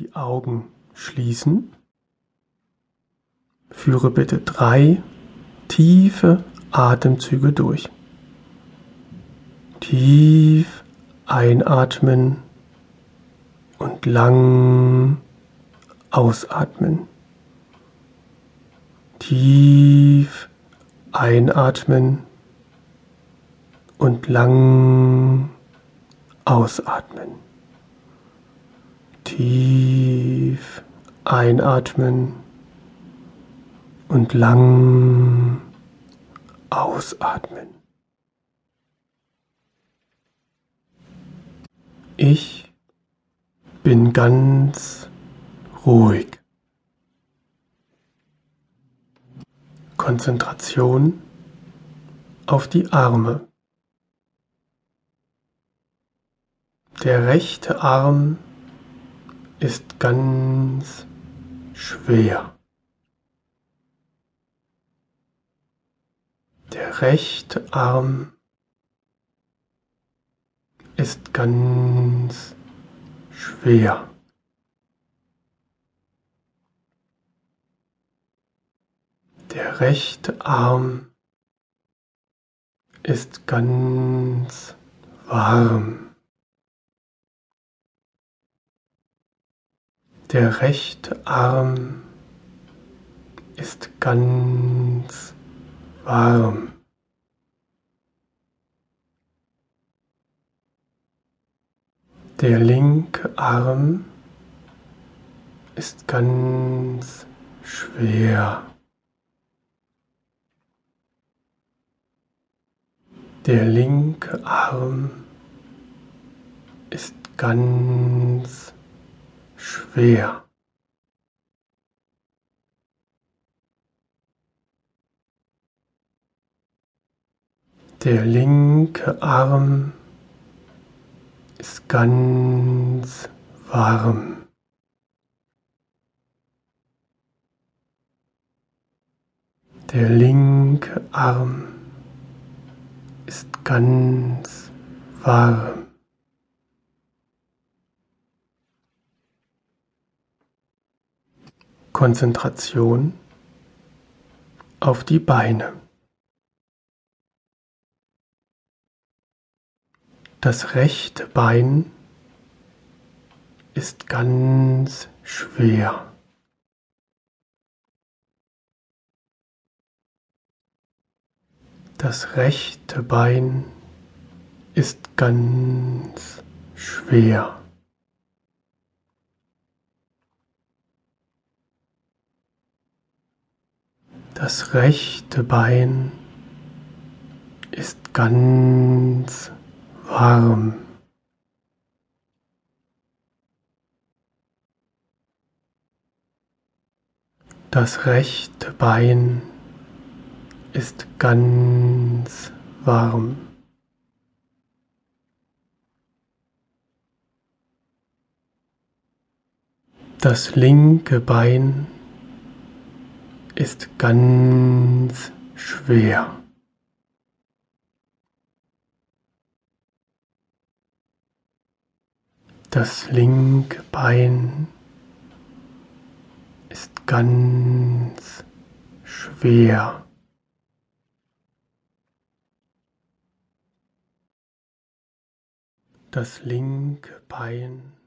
die Augen schließen. Führe bitte drei tiefe Atemzüge durch. Tief einatmen und lang ausatmen. Tief einatmen und lang ausatmen. Tief einatmen und lang ausatmen. Ich bin ganz ruhig. Konzentration auf die Arme. Der rechte Arm ist ganz schwer. Der rechte Arm ist ganz schwer. Der rechte Arm ist ganz warm. Der rechte Arm ist ganz warm. Der linke Arm ist ganz schwer. Der linke Arm ist ganz schwer. Der linke Arm ist ganz warm. Der linke Arm ist ganz warm. Konzentration auf die Beine. Das rechte Bein ist ganz schwer. Das rechte Bein ist ganz schwer. Das rechte Bein ist ganz warm. Das rechte Bein ist ganz warm. Das linke Bein ist ganz schwer. Das linke Bein ist ganz schwer. Das linke Bein